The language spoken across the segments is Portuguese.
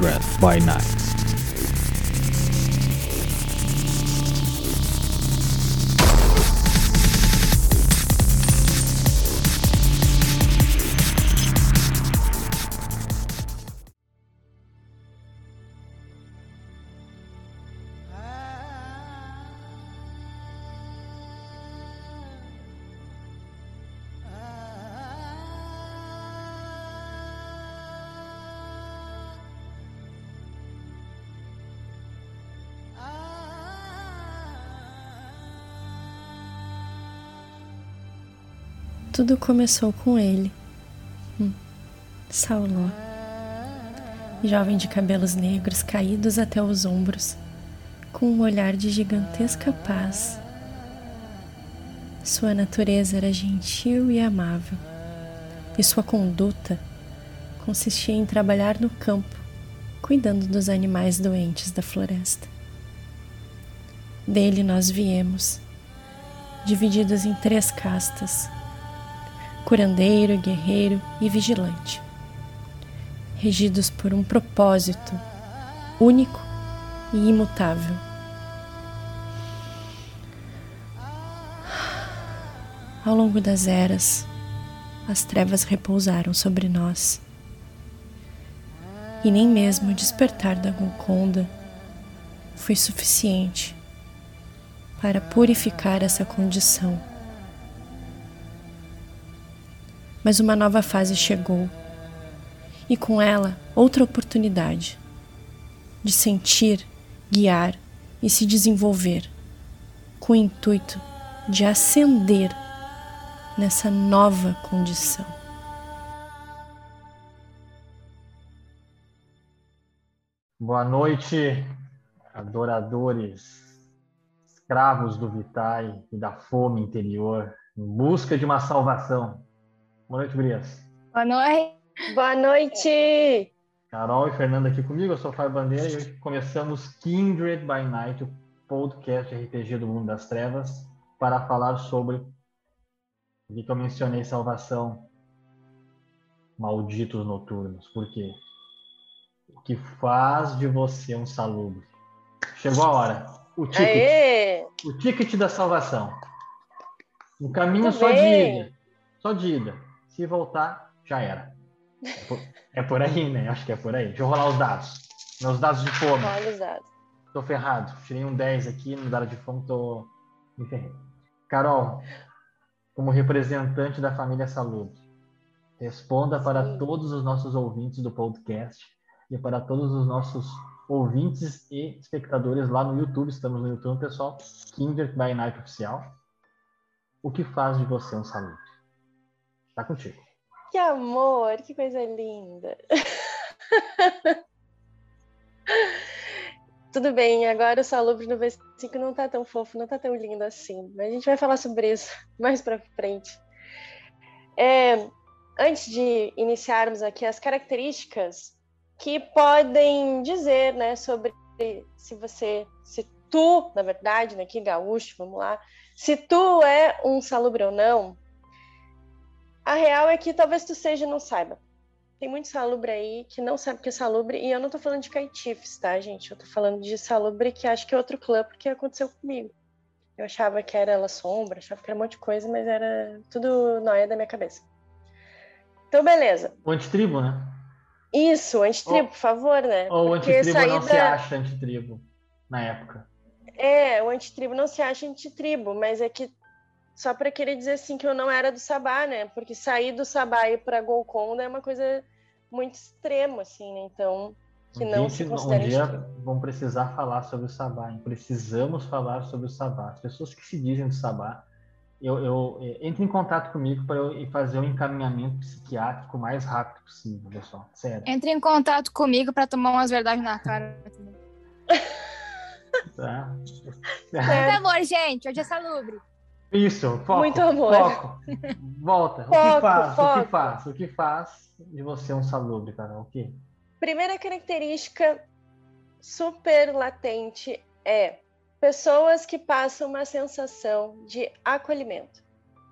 Kindred by Night. Tudo começou com ele, hum, Sauló, jovem de cabelos negros caídos até os ombros, com um olhar de gigantesca paz. Sua natureza era gentil e amável, e sua conduta consistia em trabalhar no campo, cuidando dos animais doentes da floresta. Dele nós viemos, divididos em três castas curandeiro, guerreiro e vigilante, regidos por um propósito único e imutável. Ao longo das eras, as trevas repousaram sobre nós. E nem mesmo o despertar da Golconda foi suficiente para purificar essa condição mas uma nova fase chegou. E com ela, outra oportunidade de sentir, guiar e se desenvolver, com o intuito de ascender nessa nova condição. Boa noite, adoradores, escravos do Vitai e da fome interior, em busca de uma salvação. Boa noite, Brias. Boa noite. Boa noite. Carol e Fernanda aqui comigo, eu sou o Fábio Bandeira e hoje começamos Kindred by Night, o podcast RPG do Mundo das Trevas, para falar sobre o que eu mencionei, salvação, malditos noturnos. Por quê? O que faz de você um salubre? Chegou a hora. O ticket. Aê! O ticket da salvação. Um caminho Muito só bem. de ida. Só de ida. Se voltar, já era. É por, é por, aí, né? Acho que é por aí. Deixa eu rolar os dados. Meus dados de fome. Olha os dados. Tô ferrado. Tirei um 10 aqui no dado de fome, tô me ferrei. Carol, como representante da família Salubre, responda Sim. para todos os nossos ouvintes do podcast e para todos os nossos ouvintes e espectadores lá no YouTube. Estamos no YouTube, pessoal. Kindred by Night Oficial. O que faz de você um salubre? Tá contigo. Que amor, que coisa linda. Tudo bem, agora o Salubre no V5 não tá tão fofo, não tá tão lindo assim. Mas a gente vai falar sobre isso mais pra frente. É, antes de iniciarmos aqui as características que podem dizer, né, sobre se você, se tu, na verdade, né, aqui gaúcho, vamos lá, se tu é um salubre ou não, a real é que talvez tu seja e não saiba. Tem muito salubre aí que não sabe o que é salubre, e eu não tô falando de caitifes, tá, gente? Eu tô falando de salubre que acho que é outro clã, porque aconteceu comigo. Eu achava que era ela sombra, achava que era um monte de coisa, mas era tudo nóia da minha cabeça. Então, beleza. O antitribo, né? Isso, antitribo, por favor, né? Ou o antitribo não se acha antitribo na época. É, o antitribo não se acha antitribo, mas é que só para querer dizer assim que eu não era do Sabá, né? Porque sair do Sabá e ir para Golconda é uma coisa muito extrema, assim, né? Então, que não se considera Um dia vão precisar falar sobre o Sabá, hein? precisamos falar sobre o Sabá. As pessoas que se dizem do Sabá, eu, eu, é, entre em contato comigo para eu fazer um encaminhamento psiquiátrico o mais rápido possível, pessoal. Sério. Entre em contato comigo para tomar umas verdades na cara. tá. Muito amor, gente. Hoje é salubre. Isso, foco. Muito amor. Foco. Volta. Foco, o que faz? Foco. O que faz? O que faz de você um salubre, Carol? O que? Primeira característica super latente é pessoas que passam uma sensação de acolhimento.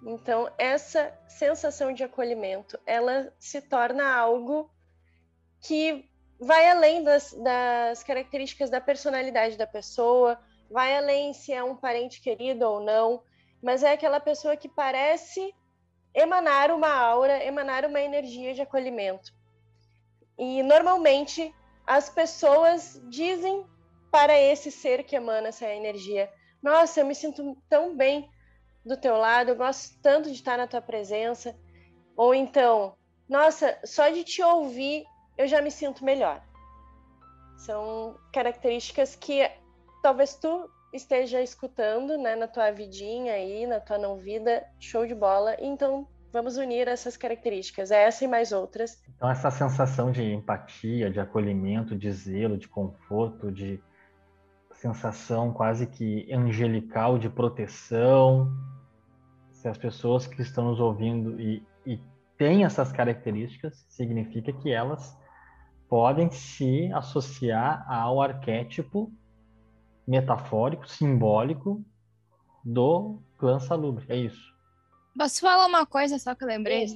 Então, essa sensação de acolhimento, ela se torna algo que vai além das, das características da personalidade da pessoa, vai além se é um parente querido ou não, mas é aquela pessoa que parece emanar uma aura, emanar uma energia de acolhimento. E normalmente as pessoas dizem para esse ser que emana essa energia: Nossa, eu me sinto tão bem do teu lado, eu gosto tanto de estar na tua presença. Ou então, nossa, só de te ouvir eu já me sinto melhor. São características que talvez tu esteja escutando, né, na tua vidinha aí, na tua não vida, show de bola. Então, vamos unir essas características, essa e mais outras. Então, essa sensação de empatia, de acolhimento, de zelo, de conforto, de sensação quase que angelical de proteção. Se as pessoas que estão nos ouvindo e, e têm essas características, significa que elas podem se associar ao arquétipo metafórico, simbólico do clã salubre. É isso. Posso falar uma coisa só que eu lembrei?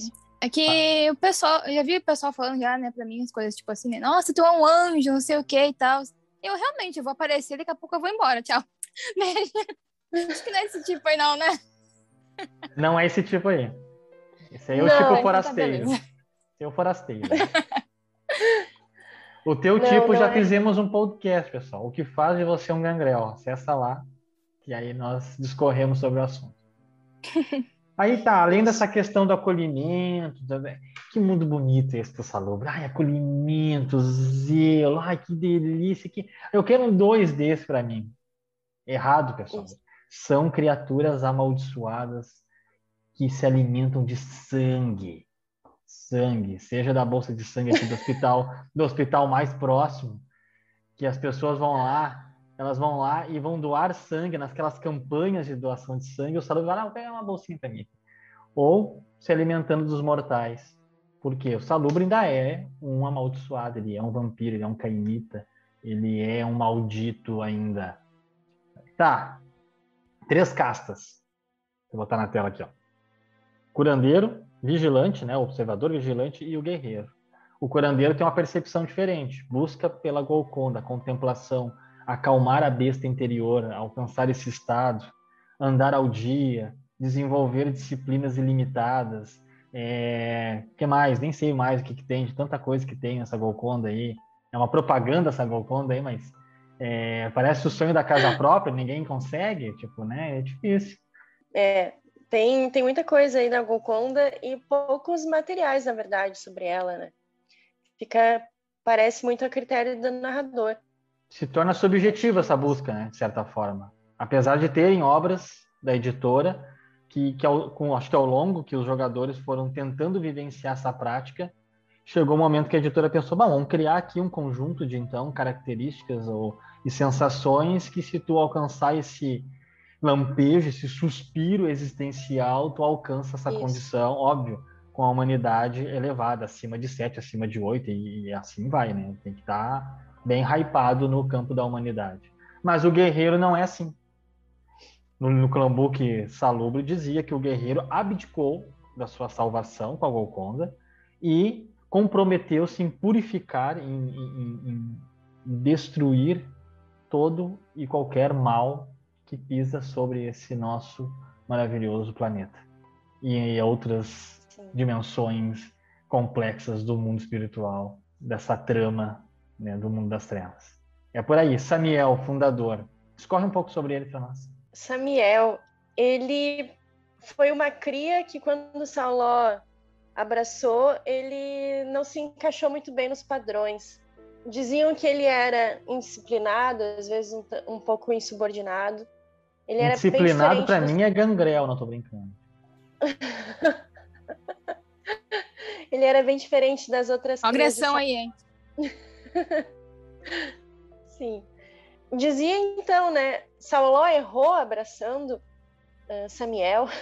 É que ah. o pessoal, eu já vi o pessoal falando já, né, pra mim, as coisas tipo assim, né? Nossa, tu é um anjo, não sei o que e tal. Eu realmente vou aparecer, daqui a pouco eu vou embora, tchau. Acho que não é esse tipo aí, não, né? Não é esse tipo aí. Esse aí é o não, tipo forasteiro. Tá esse é o forasteiro. O teu não, tipo não já é. fizemos um podcast, pessoal. O que faz de você um gangrel? Acessa lá, que aí nós discorremos sobre o assunto. Aí tá, além dessa questão do acolhimento, que mundo bonito esse do Salubre. Ai, acolhimento, zelo, ai, que delícia. Que... Eu quero dois desses para mim. Errado, pessoal. São criaturas amaldiçoadas que se alimentam de sangue sangue, seja da bolsa de sangue aqui do hospital, do hospital mais próximo, que as pessoas vão lá, elas vão lá e vão doar sangue naquelas campanhas de doação de sangue, o salubre vai lá, pega uma bolsinha para mim. Ou se alimentando dos mortais. Porque o salubre ainda é um amaldiçoado, ele é um vampiro, ele é um caimita, ele é um maldito ainda. Tá. Três castas. Vou botar na tela aqui, ó. Curandeiro, vigilante, né, o observador vigilante e o guerreiro. O curandeiro tem uma percepção diferente, busca pela Golconda, a contemplação, acalmar a besta interior, alcançar esse estado, andar ao dia, desenvolver disciplinas ilimitadas. É... que mais? Nem sei mais o que, que tem, de tanta coisa que tem essa Golconda aí. É uma propaganda essa Golconda aí, mas é... parece o sonho da casa própria, ninguém consegue, tipo, né? É difícil. É, tem, tem muita coisa aí na Golconda e poucos materiais, na verdade, sobre ela, né? Fica, parece muito a critério do narrador. Se torna subjetiva essa busca, né, de certa forma. Apesar de terem obras da editora que, que ao, com, acho que ao longo que os jogadores foram tentando vivenciar essa prática, chegou o um momento que a editora pensou, bom, vamos criar aqui um conjunto de então características ou e sensações que se tu alcançar esse lampejo, esse suspiro existencial, tu alcança essa Isso. condição, óbvio, com a humanidade elevada, acima de 7, acima de 8, e, e assim vai, né? Tem que estar tá bem hypado no campo da humanidade. Mas o guerreiro não é assim. No, no Clambuque Salubre dizia que o guerreiro abdicou da sua salvação com a Golconda e comprometeu-se em purificar, em, em, em destruir todo e qualquer mal que pisa sobre esse nosso maravilhoso planeta e outras Sim. dimensões complexas do mundo espiritual, dessa trama né, do mundo das trevas. É por aí. Samiel, fundador. Escorre um pouco sobre ele para nós. Samiel, ele foi uma cria que quando Saló abraçou, ele não se encaixou muito bem nos padrões. Diziam que ele era indisciplinado, às vezes um, um pouco insubordinado. Ele era Disciplinado para mim é gangrel, não tô brincando. ele era bem diferente das outras Agressão aí, hein? Sim. Dizia então, né? Sauló errou abraçando uh, Samuel.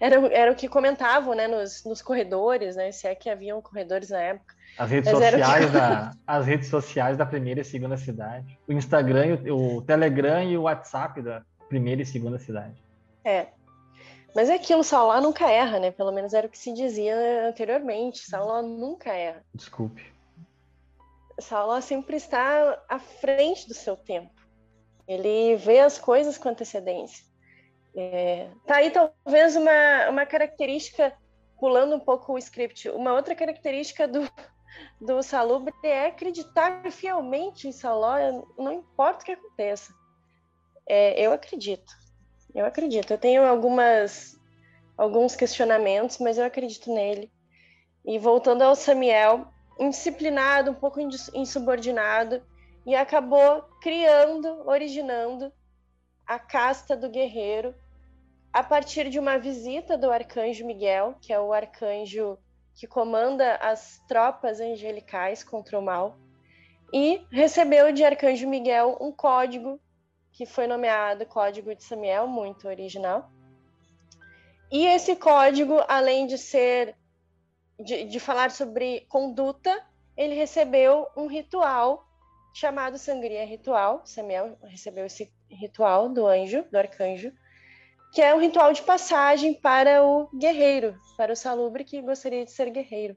Era, era o que comentavam, né, nos, nos corredores, né? Se é que haviam corredores na época. As redes, sociais da, as redes sociais da primeira e segunda cidade. O Instagram, o, o Telegram e o WhatsApp da, primeira e segunda cidade. É. Mas é aquilo, Sauló nunca erra, né? Pelo menos era o que se dizia anteriormente. Sauló nunca erra. Desculpe. Saulo sempre está à frente do seu tempo. Ele vê as coisas com antecedência. É, tá aí talvez uma, uma característica, pulando um pouco o script, uma outra característica do, do Salubre é acreditar fielmente em Saló, não importa o que aconteça. É, eu acredito, eu acredito. Eu tenho algumas, alguns questionamentos, mas eu acredito nele. E voltando ao Samuel, indisciplinado, um pouco insubordinado, e acabou criando, originando a casta do guerreiro a partir de uma visita do arcanjo Miguel, que é o arcanjo que comanda as tropas angelicais contra o mal, e recebeu de arcanjo Miguel um código que foi nomeado Código de Samuel, muito original. E esse código, além de ser de, de falar sobre conduta, ele recebeu um ritual chamado Sangria Ritual. Samuel recebeu esse ritual do anjo, do arcanjo, que é um ritual de passagem para o guerreiro, para o salubre que gostaria de ser guerreiro.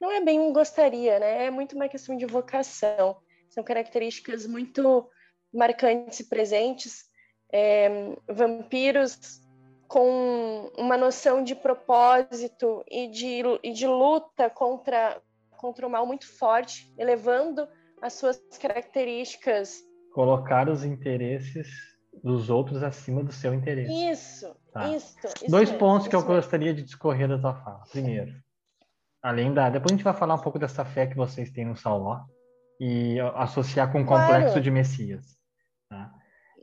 Não é bem um gostaria, né? É muito uma questão de vocação. São características muito marcantes e presentes. É, vampiros com uma noção de propósito e de, e de luta contra, contra o mal muito forte, elevando as suas características. Colocar os interesses dos outros acima do seu interesse. Isso, tá. isso, isso. Dois mesmo, pontos que eu mesmo. gostaria de discorrer da tua fala. Primeiro, além da. Depois a gente vai falar um pouco dessa fé que vocês têm no Sauló e associar com o claro. complexo de Messias. Tá?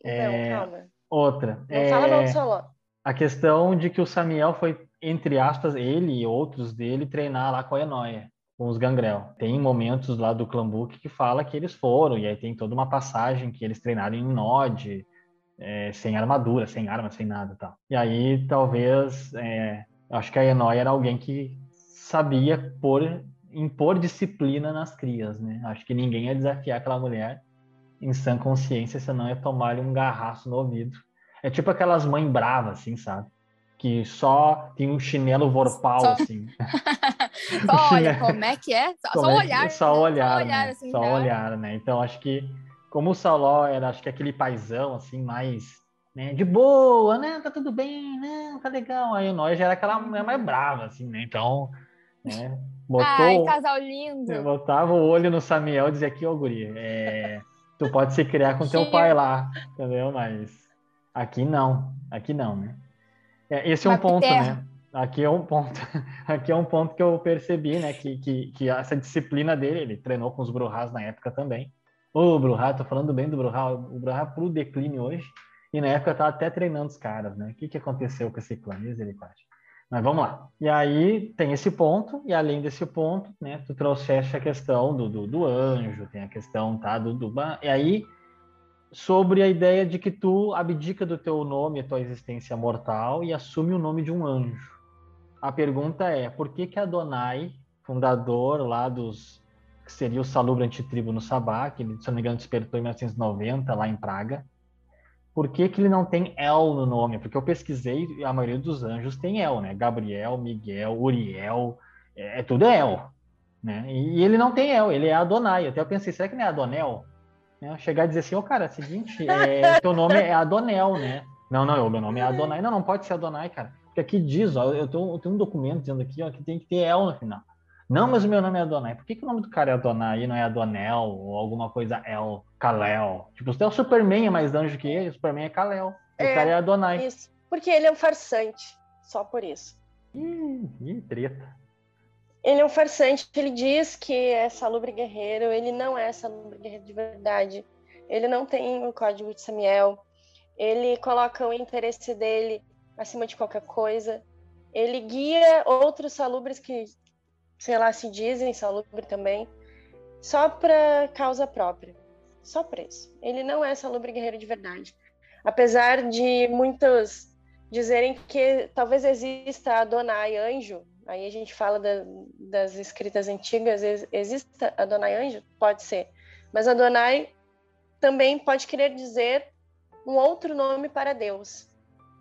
Não, é... calma. Outra. Não é... fala mal do Sauló a questão de que o Samiel foi, entre aspas, ele e outros dele, treinar lá com a Enoia, com os Gangrel. Tem momentos lá do Clambuque que fala que eles foram, e aí tem toda uma passagem que eles treinaram em Nod, é, sem armadura, sem arma, sem nada tal. E aí, talvez, é, acho que a Enoia era alguém que sabia por, impor disciplina nas crias, né? Acho que ninguém ia desafiar aquela mulher em sã consciência, senão ia tomar-lhe um garraço no ouvido é tipo aquelas mães bravas, assim, sabe? Que só tem um chinelo vorpal, só... assim. só olha, como é que é? Só, só é olhar. Só olhar, só olhar, né? assim, só tá? olhar, né? Então, acho que, como o Saló era, acho que aquele paizão, assim, mais... Né, de boa, né? Tá tudo bem, né? Tá legal. Aí nós já era aquela mulher mais brava, assim, né? Então, né? Botou, Ai, casal lindo. Botava o olho no Samuel e dizia aqui, ô guri, é, tu pode se criar com teu pai lá, entendeu? Mas Aqui não, aqui não, né? É, esse é um ponto, né? Aqui é um ponto, aqui é um ponto que eu percebi, né? Que, que, que essa disciplina dele, ele treinou com os Bruhás na época também. Ô, Bruhá, tô falando bem do Bruhá, o Bruhá é pro declínio hoje, e na época eu tava até treinando os caras, né? O que, que aconteceu com esse clã? Misericórdia. Mas vamos lá. E aí tem esse ponto, e além desse ponto, né, tu trouxeste a questão do, do, do anjo, tem a questão, tá, do, do... E aí sobre a ideia de que tu abdica do teu nome, a tua existência mortal e assume o nome de um anjo. A pergunta é, por que que Adonai, fundador lá dos que seria o Salubre Antitribo no Sabá, que se não me engano, despertou em 1990 lá em Praga, por que que ele não tem El no nome? Porque eu pesquisei e a maioria dos anjos tem El, né? Gabriel, Miguel, Uriel, é, é tudo El, né? E, e ele não tem El, ele é Adonai. Até eu pensei, será que não é Adonel? Né? Chegar e dizer assim, ô oh, cara, é seguinte, é, teu nome é Adonel, né? Não, não, o meu nome é Adonai. Não, não pode ser Adonai, cara. Porque aqui diz, ó, eu tenho, eu tenho um documento dizendo aqui, ó, que tem que ter El no final. Não, mas o meu nome é Adonai. Por que, que o nome do cara é Adonai e não é Adonel ou alguma coisa El, Kalel? Tipo, até o Superman é mais anjo que ele, o Superman é Kalel. O é, cara é Adonai. Isso, porque ele é um farsante, só por isso. Ih, ih treta. Ele é um farsante, ele diz que é salubre guerreiro, ele não é salubre guerreiro de verdade. Ele não tem o código de Samuel. Ele coloca o interesse dele acima de qualquer coisa. Ele guia outros salubres que, sei lá, se dizem salubre também, só para causa própria. Só por isso. Ele não é salubre guerreiro de verdade. Apesar de muitos dizerem que talvez exista Adonai anjo, Aí a gente fala da, das escritas antigas, existe Adonai anjo? Pode ser. Mas Adonai também pode querer dizer um outro nome para Deus.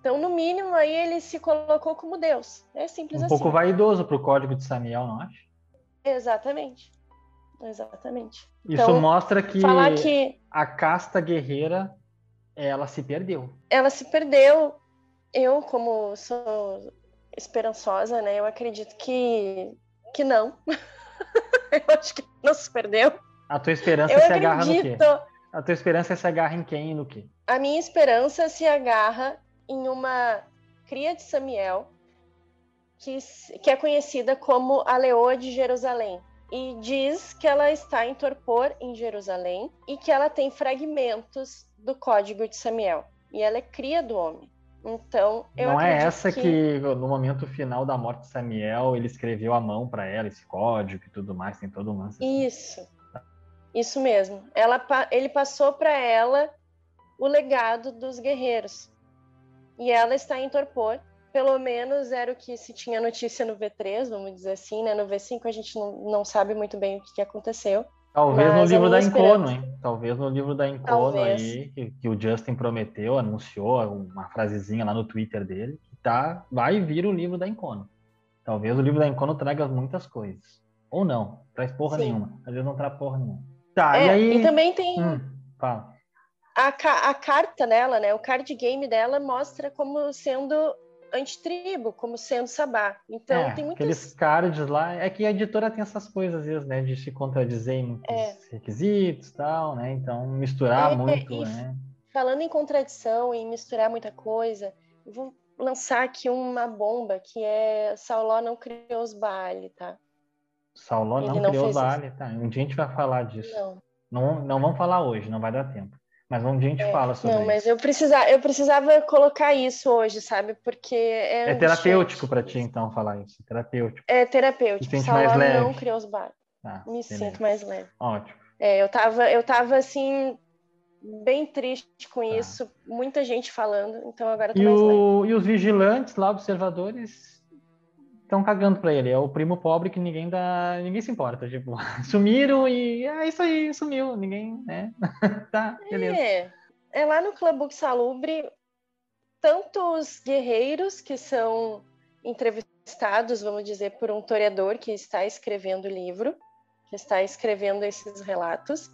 Então, no mínimo, aí ele se colocou como Deus. É simples um assim. Um pouco vaidoso para o código de Samuel, não acha? Exatamente. Exatamente. Isso Então, mostra que, Falar que a casta guerreira ela se perdeu. ela se perdeu. Eu, como sou esperançosa, né? Eu acredito que, que não. eu acho que não se perdeu. A tua esperança Eu se agarra no quê? acredito. A tua esperança se agarra em quem e no quê? A minha esperança se agarra em uma cria de Samiel, que, que é conhecida como a Leoa de Jerusalém. E diz que ela está em torpor em Jerusalém e que ela tem fragmentos do código de Samiel. E ela é cria do homem. Então, eu Não é essa que... no momento final da morte de Samuel ele escreveu à mão para ela esse código e tudo mais, tem todo um lance. assim. Isso. Isso mesmo. Ela, ele passou para ela o legado dos guerreiros. E ela está em torpor. Pelo menos era o que se tinha notícia no V3, vamos dizer assim, né? No V5 a gente não, não sabe muito bem o que, que aconteceu. Talvez no livro da Encono, esperança- hein? Talvez no livro da Encono aí, que, que o Justin prometeu, anunciou uma frasezinha lá no Twitter dele, que tá, vai vir o livro da Encono. Talvez o livro da Encono traga muitas coisas. Ou não, traz porra Sim. nenhuma. Às vezes não traz porra nenhuma. Tá, É, e aí. e também tem Hum, fala. A, a carta dela, né? O card game dela mostra como sendo antitribo, como sendo sabá. Então É, tem muitas. aqueles cards lá. É que a editora tem essas coisas, às vezes, né? De se contradizer em muitos É. requisitos e tal, né? Então, misturar É, muito, e- né? Falando em contradição, em misturar muita coisa, vou lançar aqui uma bomba que é Sauló não criou os Baali, tá? Sauló não, não criou fez vale, tá? Um dia a gente vai falar disso. Não. Não, não vamos falar hoje, não vai dar tempo. Mas dia a gente fala sobre Não, mas isso. eu precisava, eu precisava colocar isso hoje, sabe? Porque é, É terapêutico para ti, então, falar isso. É terapêutico. É terapêutico. sente Sauló mais leve. não criou os Baali. Tá, Me beleza. sinto mais leve. Ótimo. É, eu tava, eu tava assim bem triste com Tá. isso, muita gente falando, então agora eu tô E, mais leve. o, e os vigilantes lá, observadores, estão cagando para ele. É o primo pobre que ninguém dá, ninguém se importa. Tipo, sumiram e é isso aí, sumiu. Ninguém, né? tá, beleza. É, é lá no Clubbook Salubre, tanto os guerreiros que são entrevistados, vamos dizer, por um toreador que está escrevendo o livro, que está escrevendo esses relatos,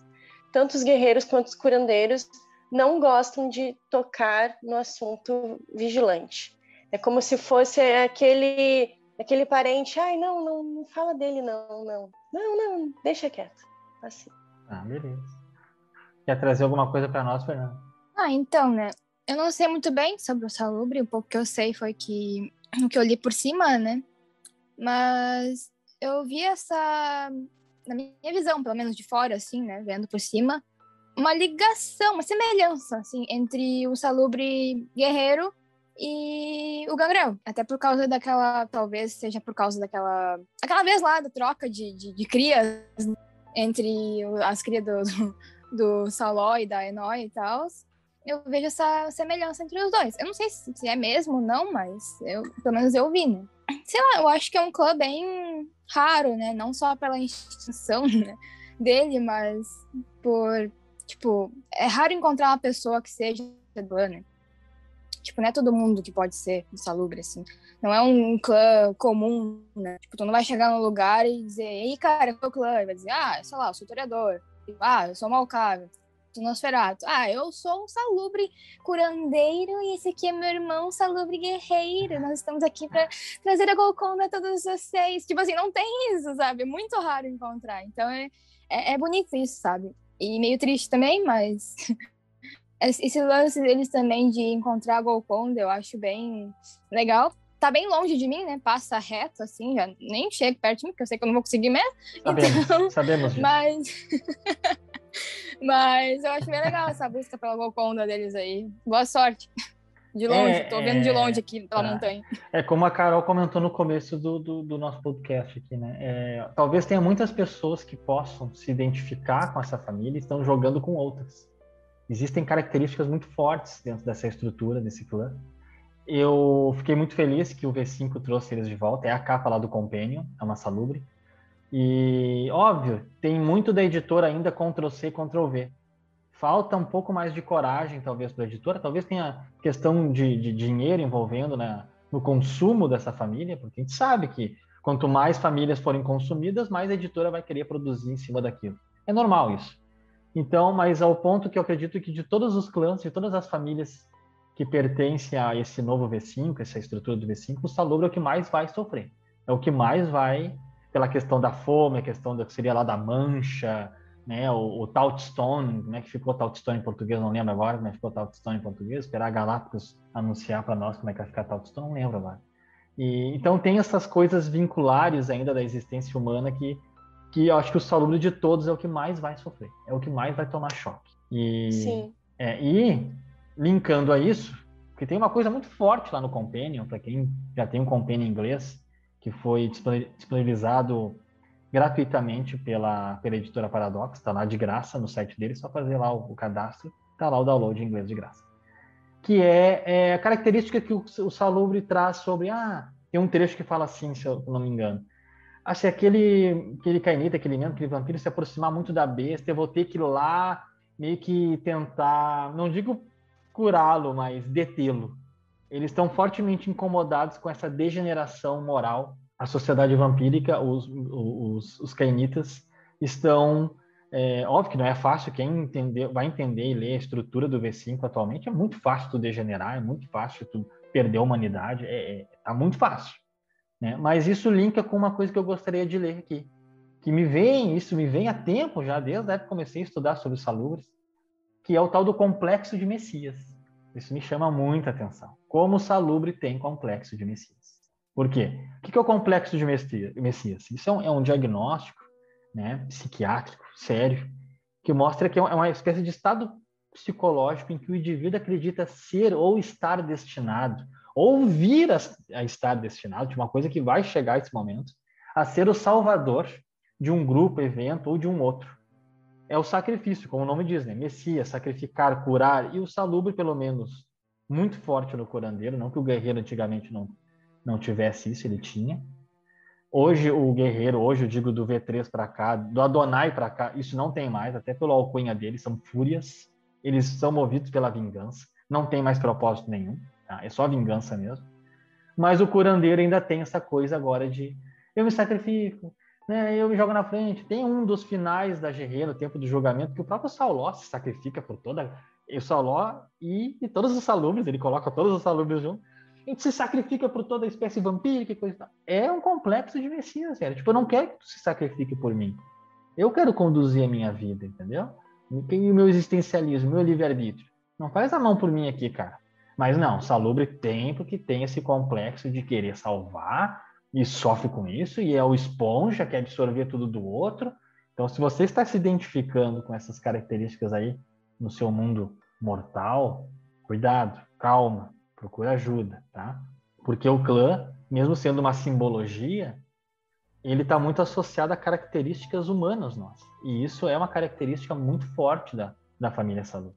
tanto os guerreiros quanto os curandeiros não gostam de tocar no assunto vigilante. É como se fosse aquele aquele parente, ai, não, não, não fala dele, não, não. Não, não, deixa quieto. Assim. Ah, beleza. Quer trazer alguma coisa para nós, Fernando? Ah, então, né? Eu não sei muito bem sobre o Salubre, o pouco que eu sei foi que o que eu li por cima, né? Mas eu vi essa, na minha visão, pelo menos de fora, assim, né? Vendo por cima, uma ligação, uma semelhança, assim, entre o Salubre guerreiro e o Gangrel. Até por causa daquela, talvez seja por causa daquela, aquela vez lá da troca de, de, de crias entre as crias do, do, do Saló e da Enoi e tal eu vejo essa semelhança entre os dois. Eu não sei se é mesmo ou não, mas eu, pelo menos eu vi, né? Sei lá, eu acho que é um clã bem raro, né? Não só pela instituição né, dele, mas por, tipo, é raro encontrar uma pessoa que seja do né? Tipo, não é todo mundo que pode ser insalubre, assim. Não é um clã comum, né? Tipo, tu não vai chegar num lugar e dizer, ei, cara, é o clã? E vai dizer, ah, sei lá, eu sou toreador. Ah, eu sou Malcável. do Nosferatu. Ah, eu sou um salubre curandeiro e esse aqui é meu irmão salubre guerreiro. Nós estamos aqui para trazer a Golconda a todos vocês. Tipo assim, não tem isso, sabe? É muito raro encontrar. Então é, é, é bonito isso, sabe? E meio triste também, mas esse lance deles também de encontrar a Golconda eu acho bem legal. Tá bem longe de mim, né? Passa reto, assim, já nem chego perto de mim, porque eu sei que eu não vou conseguir mesmo. Sabemos, Então, sabemos. Mas. Mas eu acho bem legal essa busca pela Golconda deles aí. Boa sorte. De longe, É, tô vendo de é, longe aqui pela tá. montanha. É como a Carol comentou no começo do, do, do nosso podcast aqui, né? É, talvez tenha muitas pessoas que possam se identificar com essa família e estão jogando com outras. Existem características muito fortes dentro dessa estrutura, desse clã. Eu fiquei muito feliz que o V5 trouxe eles de volta. É a capa lá do Companion, é uma salubre. E, óbvio, tem muito da editora ainda Ctrl-C, Ctrl-V. Falta um pouco mais de coragem, talvez, para a editora. Talvez tenha questão de, de dinheiro envolvendo né, no consumo dessa família, porque a gente sabe que Quanto mais famílias forem consumidas, mais a editora vai querer produzir em cima daquilo. É normal isso. Então, mas ao ponto que eu acredito que de todos os clãs, de todas as famílias que pertencem a esse novo V5, essa estrutura do V5, o Salubro é o que mais vai sofrer. É o que mais vai, pela questão da fome, a questão da que seria lá da mancha, né, o, o Tautstone, como é que ficou Tautstone em português, não lembro agora como é que ficou Tautstone em português, esperar a Galápagos anunciar para nós como é que vai ficar Tautstone, não lembro agora. E, então tem essas coisas vinculares ainda da existência humana que que eu acho que o salubre de todos é o que mais vai sofrer, é o que mais vai tomar choque. E, Sim. É, e linkando a isso, que tem uma coisa muito forte lá no Companion, para quem já tem um Companion em inglês, que foi disponibilizado gratuitamente pela, pela editora Paradox, está lá de graça no site dele, só fazer lá o, o cadastro, está lá o download em inglês de graça. Que é, é a característica que o, o Salubre traz sobre. Ah, tem um trecho que fala assim, se eu não me engano. Ah, se aquele, aquele aquele mesmo, aquele vampiro se aproximar muito da besta, eu vou ter que ir lá meio que tentar, não digo curá-lo, mas detê-lo. Eles estão fortemente incomodados com essa degeneração moral a sociedade vampírica, os, os, os cainitas, estão. É, óbvio que não é fácil, quem entender, vai entender e ler a estrutura do V5 atualmente, é muito fácil tu degenerar, é muito fácil tu perder a humanidade, é, é tá muito fácil. Né? Mas isso linka com uma coisa que eu gostaria de ler aqui, que me vem, isso me vem há tempo já, desde a época que comecei a estudar sobre salubres, que é o tal do complexo de Messias. Isso me chama muita atenção. Como o salubre tem complexo de Messias. Por quê? O que é o complexo de Messias? Isso é um, é um diagnóstico né, psiquiátrico sério que mostra que é, é uma espécie de estado psicológico em que o indivíduo acredita ser ou estar destinado, ou vir a, a estar destinado, de uma coisa que vai chegar esse momento, a ser o salvador de um grupo, evento ou de um outro. É o sacrifício, como o nome diz, né? Messias, sacrificar, curar, e o salubre, pelo menos, muito forte no curandeiro, não que o guerreiro antigamente não não tivesse isso, ele tinha. Hoje o guerreiro, hoje eu digo do V3 para cá, do Adonai para cá, isso não tem mais, até pela alcunha deles, são fúrias. Eles são movidos pela vingança, não tem mais propósito nenhum, tá? é só vingança mesmo. Mas o curandeiro ainda tem essa coisa agora de eu me sacrifico, né? eu me jogo na frente. Tem um dos finais da guerreira, o tempo do julgamento, que o próprio Sauló se sacrifica por toda. O Sauló e, e todos os salubres, ele coloca todos os salubres juntos a gente se sacrifica por toda a espécie vampírica e coisa e tal. É um complexo de Messias, velho. Tipo, eu não quero que tu se sacrifique por mim. Eu quero conduzir a minha vida, entendeu? E o meu existencialismo, meu livre-arbítrio. Não faz a mão por mim aqui, cara. Mas não, Salubre tem porque tem esse complexo de querer salvar e sofre com isso, e é o esponja que absorver tudo do outro. Então, se você está se identificando com essas características aí no seu mundo mortal, cuidado, calma, procura ajuda, tá? Porque o clã, mesmo sendo uma simbologia, ele está muito associado a características humanas nossas. E isso é uma característica muito forte da, da família Salu.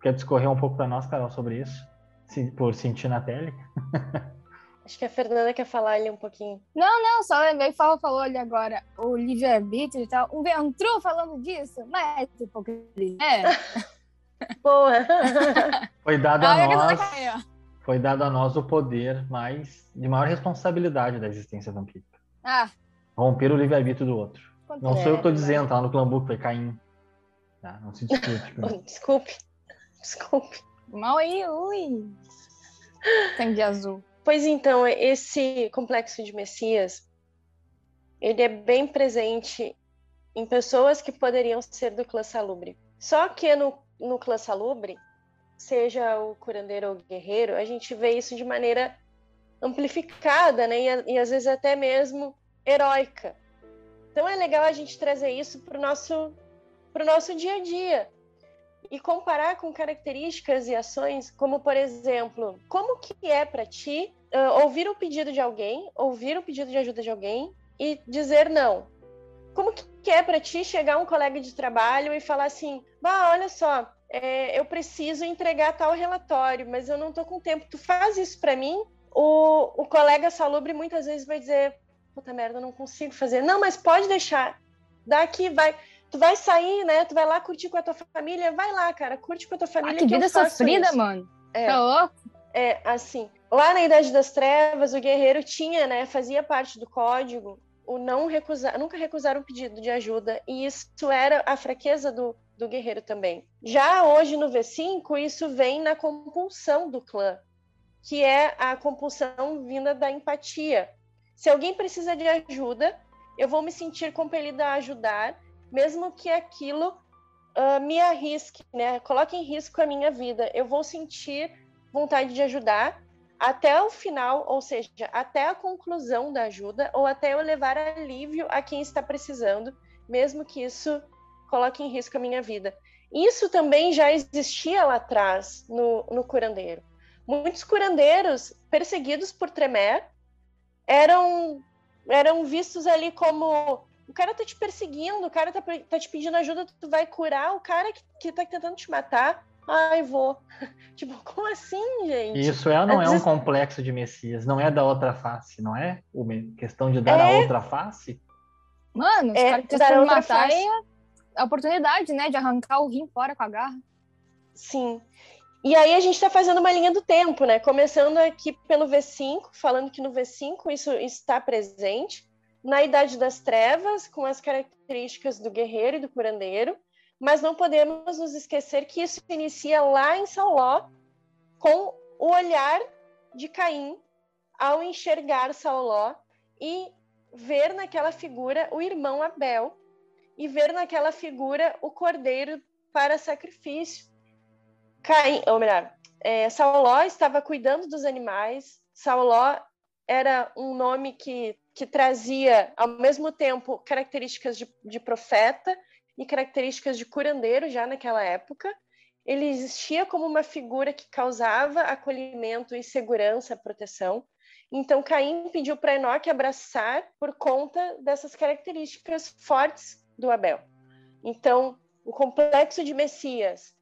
Quer discorrer um pouco para nós, Carol, sobre isso? Por sentir na pele? Acho que a Fernanda quer falar ali um pouquinho. Não, não, só lembrei que falou, falou ali agora o livre-arbítrio e tal. Um Ventru falando disso, mas hipocrisia. É. Boa! Foi dado a nós foi dado a nós o poder mais de maior responsabilidade da existência vampírica. Ah. Romper o livre-arbítrio do outro. Quanto não é, sou eu que estou dizendo, tá lá no Clambuco, foi Caim. Tá? Não se discute. Desculpe. Desculpe. Mal aí, ui. Sangue azul. Pois então, esse complexo de Messias, ele é bem presente em pessoas que poderiam ser do clã salubre. Só que no, no clã salubre, seja o curandeiro ou o guerreiro, a gente vê isso de maneira amplificada, né? E, e às vezes até mesmo heróica. Então é legal a gente trazer isso para o nosso, nosso dia a dia e comparar com características e ações, como por exemplo, como que é para ti uh, ouvir o pedido de alguém, ouvir o pedido de ajuda de alguém e dizer não. Como que é para ti chegar um colega de trabalho e falar assim, bah, olha só, é, eu preciso entregar tal relatório, mas eu não estou com tempo. Tu faz isso para mim? O, o colega salubre muitas vezes vai dizer, puta merda, eu não consigo fazer. Não, mas pode deixar. Daqui vai. Tu vai sair, né? Tu vai lá curtir com a tua família. Vai lá, cara, curte com a tua família. Ah, que, que vida sofrida, isso. mano. É, tá louco? É, assim. lá na Idade das Trevas, o guerreiro tinha, né, fazia parte do código o não recusar, nunca recusar um pedido de ajuda, e isso era a fraqueza do, do guerreiro também. Já hoje no V5, isso vem na compulsão do clã, que é a compulsão vinda da empatia. Se alguém precisa de ajuda, eu vou me sentir compelida a ajudar, mesmo que aquilo uh, me arrisque, né? Coloque em risco a minha vida. Eu vou sentir vontade de ajudar até o final, ou seja, até a conclusão da ajuda, ou até eu levar alívio a quem está precisando, mesmo que isso coloque em risco a minha vida. Isso também já existia lá atrás no, no curandeiro. Muitos curandeiros perseguidos por Tremer eram eram vistos ali como o cara tá te perseguindo, o cara tá, tá te pedindo ajuda, tu vai curar o cara que, que tá tentando te matar. Ai, vou. tipo, como assim, gente? Isso é não é um complexo de Messias, não é da outra face, não é? Uma questão de dar é... a outra face? Mano, os é, caras tentando matar é a oportunidade, né, de arrancar o rim fora com a garra. Sim. E aí a gente está fazendo uma linha do tempo, né? Começando aqui pelo V5, falando que no V5 isso está presente, na Idade das Trevas, com as características do guerreiro e do curandeiro, mas não podemos nos esquecer que isso inicia lá em Sauló, com o olhar de Caim ao enxergar Sauló e ver naquela figura o irmão Abel e ver naquela figura o cordeiro para sacrifício. Caim, ou melhor, é, Sauló estava cuidando dos animais. Sauló era um nome que, que trazia, ao mesmo tempo, características de, de profeta e características de curandeiro já naquela época. Ele existia como uma figura que causava acolhimento e segurança, proteção. Então Caim pediu para Enoque abraçar por conta dessas características fortes do Abel. Então, o complexo de Messias,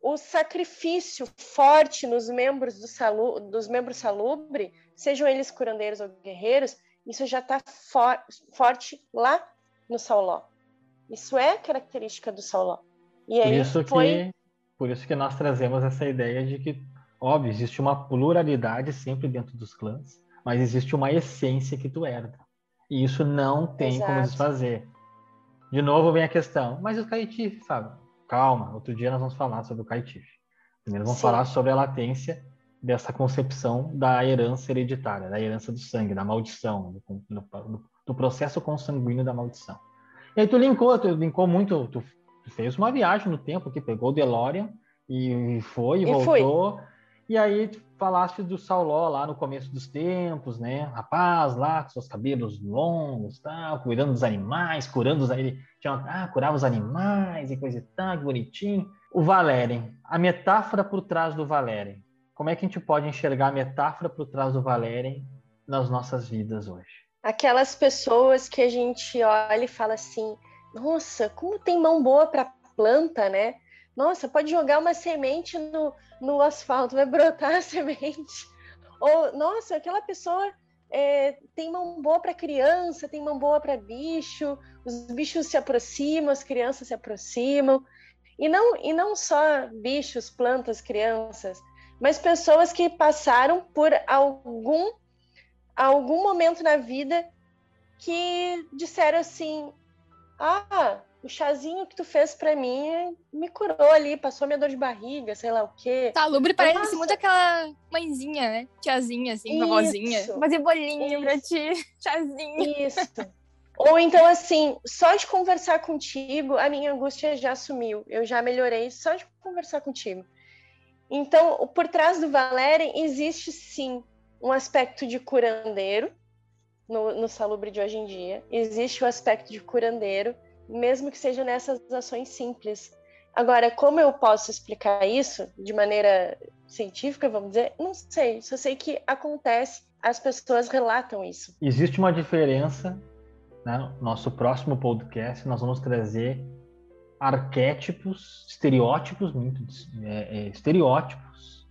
o sacrifício forte nos membros do salu, dos membros salubre, sejam eles curandeiros ou guerreiros, isso já está for, forte lá no Sauló. Isso é característica do Sauló. E por isso foi... que por isso que nós trazemos essa ideia de que, óbvio, existe uma pluralidade sempre dentro dos clãs, mas existe uma essência que tu herda. E isso não tem Exato. como desfazer. De novo vem a questão, mas o Caetife, Fábio? Calma, outro dia nós vamos falar sobre o Caetife. Primeiro vamos Sim. falar sobre a latência dessa concepção da herança hereditária, da herança do sangue, da maldição, do, do, do processo consanguíneo da maldição. E aí tu linkou, tu linkou muito, tu, tu fez uma viagem no tempo que pegou o DeLorean e foi e, e voltou. Fui. E aí tu falaste do Sauló lá no começo dos tempos, né? Rapaz lá com seus cabelos longos, tal, cuidando dos animais, curando os ele tinha, ah, curava os animais e coisa e tal, que bonitinho. O Valeren, a metáfora por trás do Valeren. Como é que a gente pode enxergar a metáfora por trás do Valeren nas nossas vidas hoje? aquelas pessoas que a gente olha e fala assim: nossa, como tem mão boa para planta, né? Nossa, pode jogar uma semente no, no asfalto, vai brotar a semente. Ou, nossa, aquela pessoa é, tem mão boa para criança, tem mão boa para bicho, os bichos se aproximam, as crianças se aproximam. E não, e não só bichos, plantas, crianças, mas pessoas que passaram por algum algum momento na vida que disseram assim: Ah, o chazinho que tu fez para mim me curou ali, passou minha dor de barriga, sei lá o quê. Salubre tá, parece Nossa. muito aquela mãezinha, né? Tiazinha, assim, vovozinha. Fazer bolinho pra ti, chazinho. Isso. Ou então, assim, só de conversar contigo, a minha angústia já sumiu. Eu já melhorei só de conversar contigo. Então, por trás do Valério existe sim um aspecto de curandeiro no, no salubre de hoje em dia. Existe o aspecto de curandeiro, mesmo que seja nessas ações simples. Agora, como eu posso explicar isso de maneira científica, vamos dizer? Não sei. Só sei que acontece, as pessoas relatam isso. Existe uma diferença. Né? Nosso próximo podcast, nós vamos trazer arquétipos, estereótipos, muito, é, é, estereótipos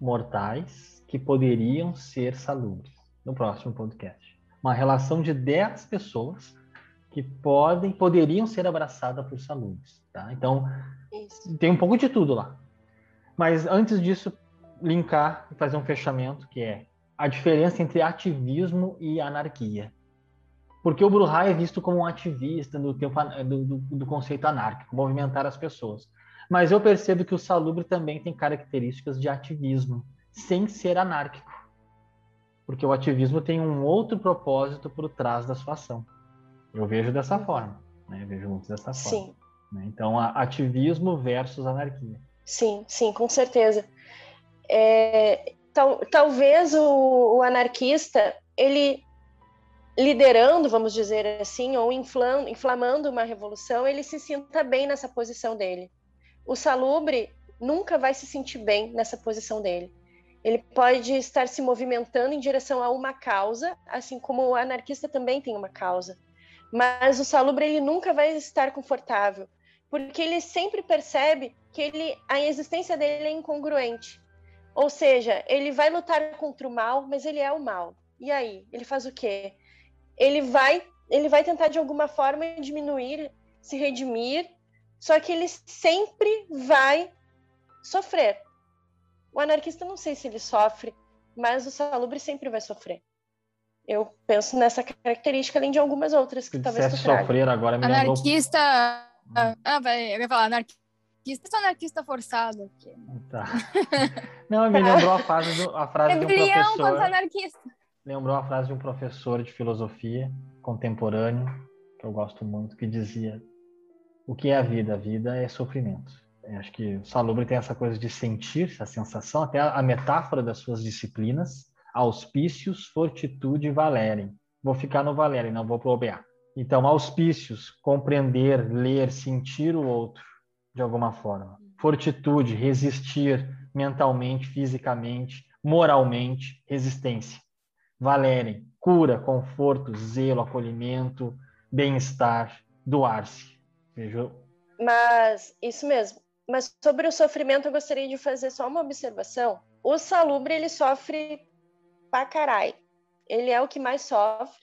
mortais que poderiam ser salubres no próximo podcast. Uma relação de 10 pessoas que podem, poderiam ser abraçadas por salubres, tá? Então, Isso. tem um pouco de tudo lá. Mas antes disso, linkar e fazer um fechamento, que é a diferença entre ativismo e anarquia. Porque o Bruhá é visto como um ativista do, tempo, do, do, do conceito anárquico, movimentar as pessoas. Mas eu percebo que o Salubre também tem características de ativismo, sem ser anárquico. Porque o ativismo tem um outro propósito por trás da sua ação. Eu vejo dessa forma, né? Eu vejo muito dessa forma. Sim. Né? Então, ativismo versus anarquia. Sim, sim, com certeza. É, tal, talvez o, o, anarquista, ele liderando, vamos dizer assim, ou inflam, inflamando uma revolução, ele se sinta bem nessa posição dele. O salubre nunca vai se sentir bem nessa posição dele. Ele pode estar se movimentando em direção a uma causa, assim como o anarquista também tem uma causa. Mas o salubre ele nunca vai estar confortável, porque ele sempre percebe que ele, a existência dele é incongruente. Ou seja, ele vai lutar contra o mal, mas ele é o mal. E aí, ele faz o quê? Ele vai, ele vai tentar de alguma forma diminuir, se redimir, só que ele sempre vai sofrer. O anarquista não sei se ele sofre, mas o salubre sempre vai sofrer. Eu penso nessa característica, além de algumas outras que talvez tu sofrer agora me Anarquista... Lembrou... Ah, vai, eu ia falar anarquista anarquista ou anarquista forçado aqui? Tá. Não, me lembrou a frase, do, a frase de um professor. contra anarquista. Lembrou a frase de um professor de filosofia contemporâneo, que eu gosto muito, que dizia: O que é a vida? A vida é sofrimento. Eu acho que o Salubre tem essa coisa de sentir, essa sensação, até a metáfora das suas disciplinas, auspícios, fortitude e valérem. Vou ficar no valérem, não vou pro OBA. Então, auspícios, compreender, ler, sentir o outro, de alguma forma. Fortitude, resistir mentalmente, fisicamente, moralmente, resistência. Valerem, cura, conforto, zelo, acolhimento, bem-estar, doar-se. Veja. Mas, isso mesmo. Mas sobre o sofrimento, eu gostaria de fazer só uma observação. O salubre, ele sofre pra caralho. Ele é o que mais sofre.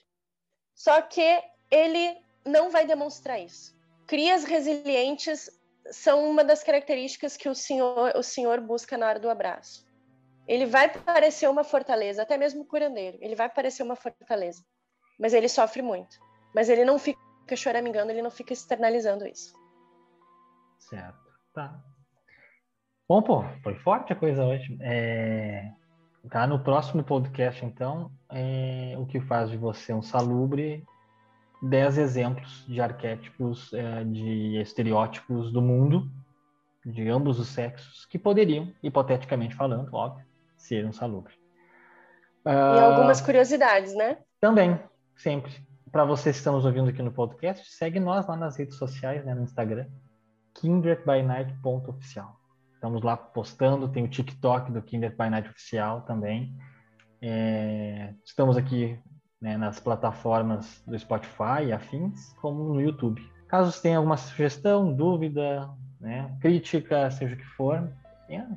Só que ele não vai demonstrar isso. Crias resilientes são uma das características que o senhor, o senhor busca na hora do abraço. Ele vai parecer uma fortaleza, até mesmo o curandeiro, ele vai parecer uma fortaleza, mas ele sofre muito. Mas ele não fica choramingando, ele não fica externalizando isso. Certo, tá. Bom, pô, foi forte a coisa hoje. É... Tá no próximo podcast, então, é... o que faz de você um salubre dez exemplos de arquétipos, é, de estereótipos do mundo, de ambos os sexos, que poderiam, hipoteticamente falando, óbvio, ser um salubre. E uh, algumas curiosidades, né? Também, sempre. Para vocês que estão nos ouvindo aqui no podcast, segue nós lá nas redes sociais, né, no Instagram, kindredbynight.oficial. Estamos lá postando, tem o TikTok do Kindred by Night Oficial também. É, estamos aqui né, nas plataformas do Spotify e afins, como no YouTube. Caso tenha alguma sugestão, dúvida, né, crítica, seja o que for,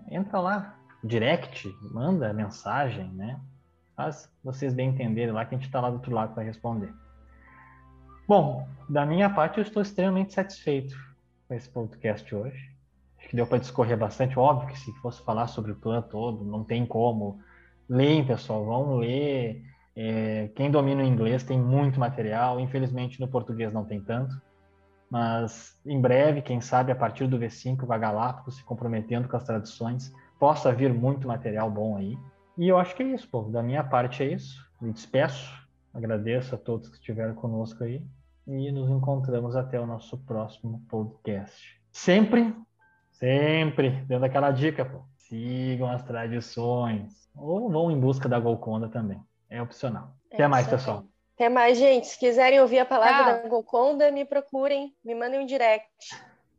entra lá, direct, manda mensagem, né? Faz vocês bem entenderem lá que a gente está lá do outro lado para responder. Bom, da minha parte eu estou extremamente satisfeito com esse podcast hoje. Acho que deu para discorrer bastante. Óbvio que se fosse falar sobre o clã todo, não tem como. Leem, pessoal, vão ler é, quem domina o inglês tem muito material, infelizmente no português não tem tanto, mas em breve, quem sabe, a partir do V5, vai Galápagos se comprometendo com as traduções, possa vir muito material bom aí. E eu acho que é isso, povo. Da minha parte é isso. Me despeço, agradeço a todos que estiveram conosco aí e nos encontramos até o nosso próximo podcast. Sempre, sempre dando aquela dica, pô. Sigam as tradições ou vão em busca da Golconda também. É opcional. É Até mais, pessoal. Até mais, gente. Se quiserem ouvir a palavra Tchau. da Golconda, me procurem, me mandem um direct.